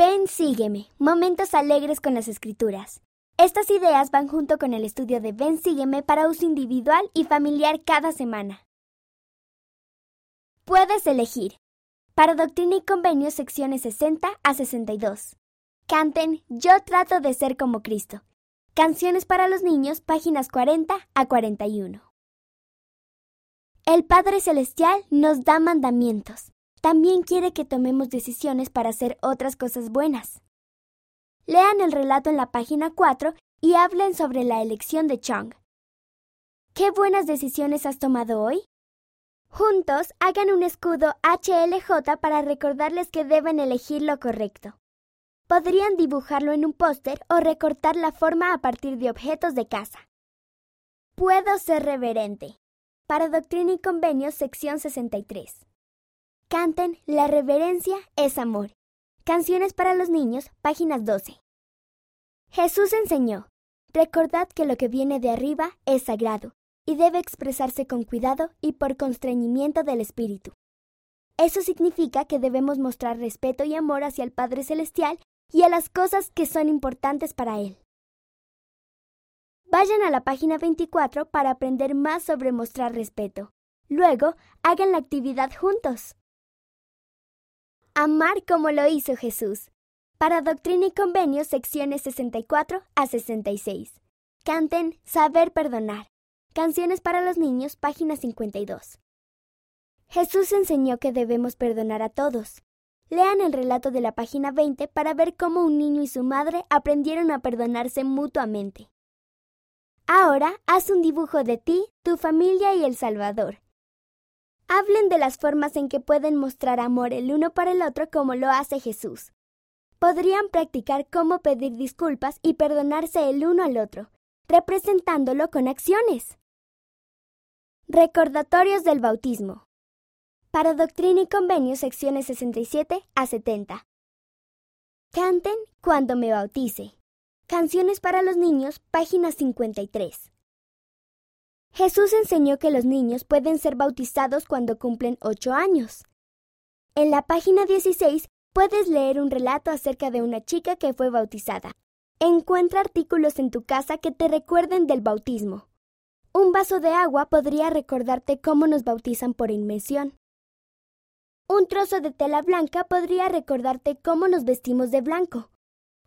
Ven, sígueme. Momentos alegres con las escrituras. Estas ideas van junto con el estudio de Ven, sígueme para uso individual y familiar cada semana. Puedes elegir. Para Doctrina y Convenios, secciones 60 a 62. Canten Yo trato de ser como Cristo. Canciones para los niños, páginas 40 a 41. El Padre Celestial nos da mandamientos. También quiere que tomemos decisiones para hacer otras cosas buenas. Lean el relato en la página 4 y hablen sobre la elección de Chung. ¿Qué buenas decisiones has tomado hoy? Juntos hagan un escudo HLJ para recordarles que deben elegir lo correcto. Podrían dibujarlo en un póster o recortar la forma a partir de objetos de casa. Puedo ser reverente. Para Doctrina y Convenios, sección 63. Canten La reverencia es amor. Canciones para los niños, páginas 12. Jesús enseñó, recordad que lo que viene de arriba es sagrado y debe expresarse con cuidado y por constreñimiento del Espíritu. Eso significa que debemos mostrar respeto y amor hacia el Padre Celestial y a las cosas que son importantes para Él. Vayan a la página 24 para aprender más sobre mostrar respeto. Luego, hagan la actividad juntos. Amar como lo hizo Jesús. Para Doctrina y Convenios, secciones 64 a 66. Canten Saber Perdonar. Canciones para los niños, página 52. Jesús enseñó que debemos perdonar a todos. Lean el relato de la página 20 para ver cómo un niño y su madre aprendieron a perdonarse mutuamente. Ahora haz un dibujo de ti, tu familia y el Salvador. Hablen de las formas en que pueden mostrar amor el uno para el otro como lo hace Jesús. Podrían practicar cómo pedir disculpas y perdonarse el uno al otro, representándolo con acciones. Recordatorios del bautismo. Para Doctrina y Convenios, secciones 67 a 70. Canten cuando me bautice. Canciones para los niños, página 53. Jesús enseñó que los niños pueden ser bautizados cuando cumplen 8 años. En la página 16 puedes leer un relato acerca de una chica que fue bautizada. Encuentra artículos en tu casa que te recuerden del bautismo. Un vaso de agua podría recordarte cómo nos bautizan por inmersión. Un trozo de tela blanca podría recordarte cómo nos vestimos de blanco.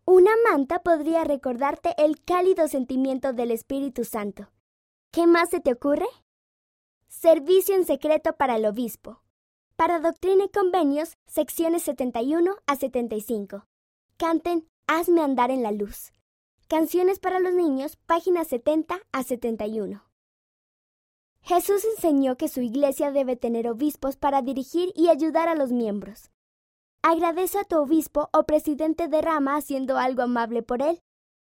Una manta podría recordarte el cálido sentimiento del Espíritu Santo. ¿Qué más se te ocurre? Servicio en secreto para el obispo. Para Doctrina y Convenios, secciones 71 a 75. Canten Hazme andar en la luz. Canciones para los niños, páginas 70 a 71. Jesús enseñó que su iglesia debe tener obispos para dirigir y ayudar a los miembros. Agradece a tu obispo o presidente de rama haciendo algo amable por él.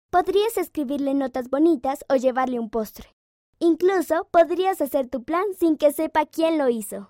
Podrías escribirle notas bonitas o llevarle un postre. Incluso podrías hacer tu plan sin que sepa quién lo hizo.